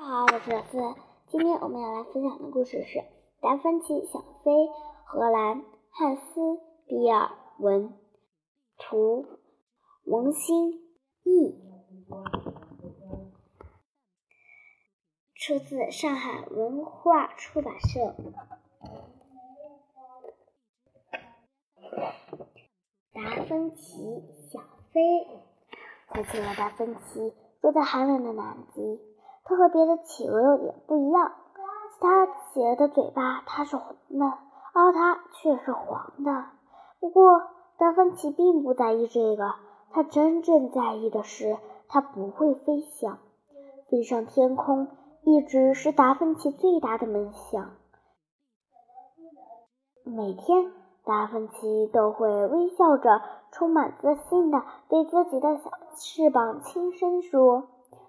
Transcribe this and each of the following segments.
大家好，我是小四。今天我们要来分享的故事是《达芬奇想飞》，荷兰汉斯·比尔文，图王新译，出自上海文化出版社。达芬奇想飞，小企鹅达芬奇住在寒冷的南极。它和别的企鹅有点不一样，其他企鹅的嘴巴它是红的，而它却是黄的。不过达芬奇并不在意这个，他真正在意的是他不会飞翔。飞上天空一直是达芬奇最大的梦想。每天，达芬奇都会微笑着、充满自信地对自己的小翅膀轻声说：“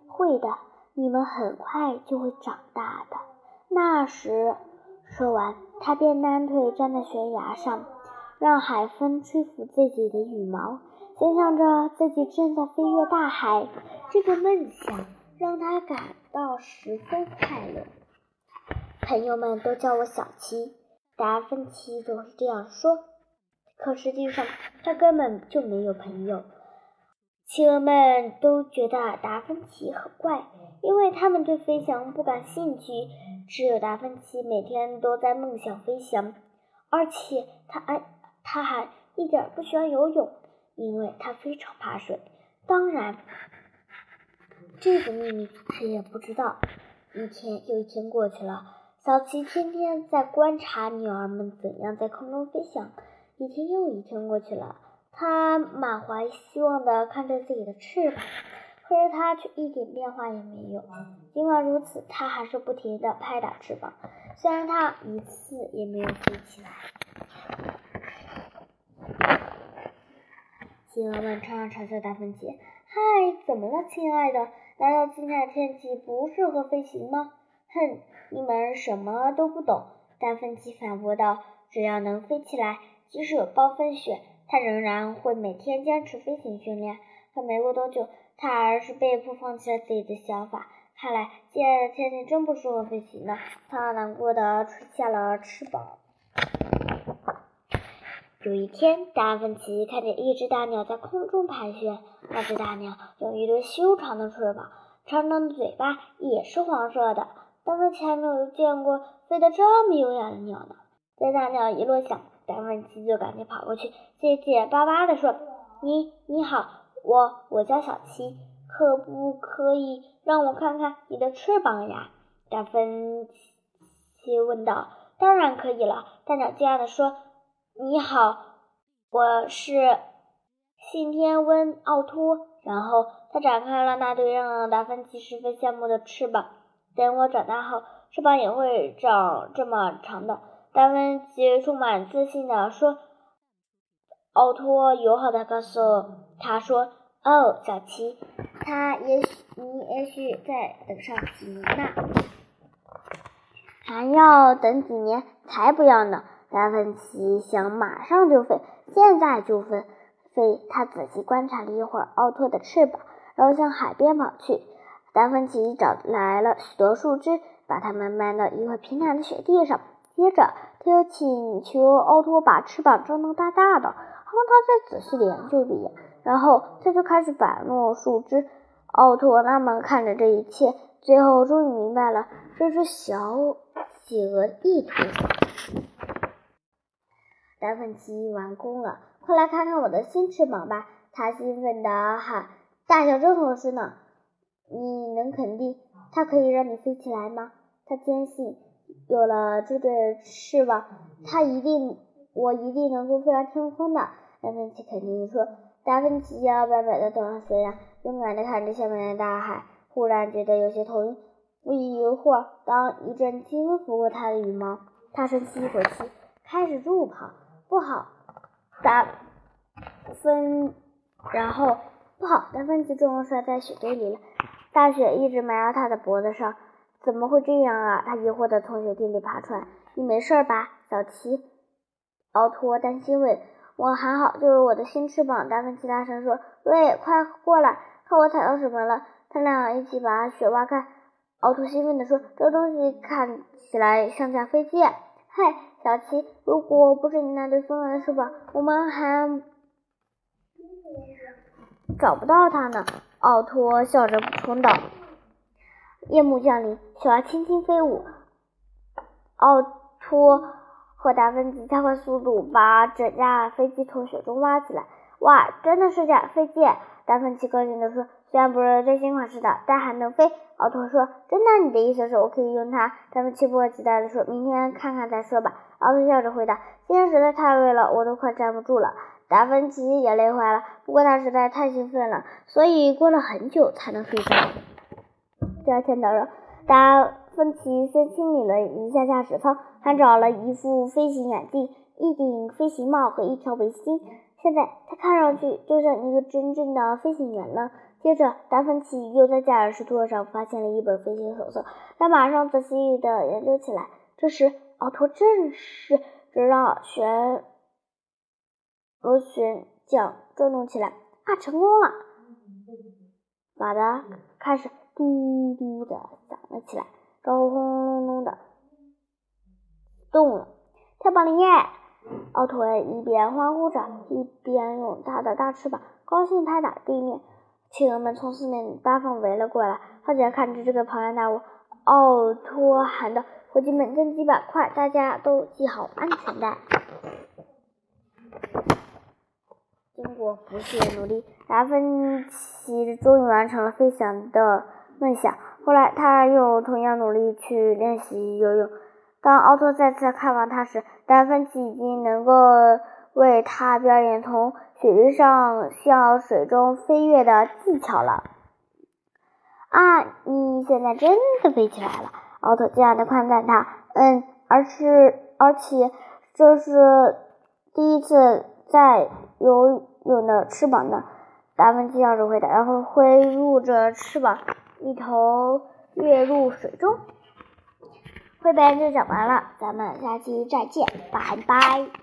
会的。”你们很快就会长大的。那时，说完，他便单腿站在悬崖上，让海风吹拂自己的羽毛，想象着自己正在飞越大海。这个梦想让他感到十分快乐。朋友们都叫我小七，达芬奇总是这样说。可实际上，他根本就没有朋友。企鹅们都觉得达芬奇很怪，因为他们对飞翔不感兴趣。只有达芬奇每天都在梦想飞翔，而且他还他还一点不喜欢游泳，因为他非常怕水。当然，这个秘密谁也不知道。一天又一天过去了，小琪天天在观察鸟儿们怎样在空中飞翔。一天又一天过去了。他满怀希望地看着自己的翅膀，可是它却一点变化也没有。尽管如此，他还是不停地拍打翅膀，虽然他一次也没有飞起来。企鹅们常常嘲笑达芬奇：“嗨，怎么了，亲爱的？难道今天的天气不适合飞行吗？”“哼，你们什么都不懂。”达芬奇反驳道：“只要能飞起来，即使有暴风雪。”他仍然会每天坚持飞行训练，可没过多久，他还是被迫放弃了自己的想法。看来现在的天气真不适合飞行呢。他难过的垂下了翅膀。有一天，达芬奇看见一只大鸟在空中盘旋。那只大鸟有一对修长的翅膀，长长的嘴巴也是黄色的。达芬奇还没有见过飞得这么优雅的鸟呢。在大鸟一落下。达芬奇就赶紧跑过去，结结巴巴地说：“你你好，我我叫小七，可不可以让我看看你的翅膀呀？”达芬奇问道。“当然可以了。”大鸟惊讶地说。“你好，我是信天翁奥托。”然后他展开了那对让达芬奇十分羡慕的翅膀。“等我长大后，翅膀也会长这么长的。”达芬奇充满自信地说：“奥托友好的告诉他说，哦，小琪，他也许你也许在等上几年呢，还要等几年才不要呢。”达芬奇想马上就飞，现在就飞。飞，他仔细观察了一会儿奥托的翅膀，然后向海边跑去。达芬奇找来了许多树枝，把它们埋到一块平坦的雪地上。接着，他又请求奥托把翅膀张得大大的，让他再仔细研究一眼。然后，他就开始摆弄树枝。奥托那么看着这一切，最后终于明白了这只小企鹅意图。达芬奇完工了，快来看看我的新翅膀吧！他兴奋地喊：“大小正合适呢！你能肯定它可以让你飞起来吗？”他坚信。有了这对翅膀，他一定，我一定能够飞上天空的。达芬奇肯定说。达芬奇摇摇摆摆地走上悬崖，勇敢地看着下面的大海，忽然觉得有些头晕。不一会儿，当一阵清风拂过他的羽毛，他深吸一口气，开始助跑。不好，达芬，然后不好，达芬奇重摔在雪堆里了，大雪一直埋到他的脖子上。怎么会这样啊？他疑惑地从雪地里爬出来。你没事吧，小奇？奥托担心问。我还好，就是我的新翅膀。达芬奇大声说。喂，快过来，看我踩到什么了！他俩一起把雪挖开。奥托兴奋地说：“这东西看起来像架飞机。”嘿，小奇，如果不是你那对锋利的翅膀，我们还找不到它呢。奥托笑着补充道。夜幕降临，雪儿轻轻飞舞。奥托和达芬奇加快速度，把整架飞机从雪中挖起来。哇，真的是架飞机！达芬奇高兴地说：“虽然不是最新款式的，但还能飞。”奥托说：“真的？你的意思是我可以用它？”达芬奇迫不及待地说：“明天看看再说吧。”奥托笑着回答：“今天实在太累了，我都快站不住了。”达芬奇也累坏了，不过他实在太兴奋了，所以过了很久才能睡着。第二天早上，达芬奇先清理了一下驾驶舱，还找了一副飞行眼镜、一顶飞行帽和一条围巾。现在他看上去就像一个真正的飞行员了。接着，达芬奇又在驾驶座上发现了一本飞行手册，他马上仔细地研究起来。这时，奥托正是直让旋螺旋桨转动起来。啊，成功了！马达开始嘟嘟的响了起来，然后轰隆隆的动了。太棒了耶！奥托一边欢呼着，一边用他的大翅膀高兴拍打地面。企鹅们从四面八方围了过来，好奇看着这个庞然大物。奥托喊道：“伙计们，登机板块，大家都系好安全带。”经过不懈努力，达芬奇终于完成了飞翔的梦想。后来，他又同样努力去练习游泳。当奥托再次看望他时，达芬奇已经能够为他表演从雪地上向水中飞跃的技巧了。啊，你现在真的飞起来了！奥托惊讶地夸赞他。嗯，而是而且这是第一次在游泳的翅膀呢。达芬奇笑着回答，然后挥舞着翅膀，一头跃入水中。绘本就讲完了，咱们下期再见，拜拜。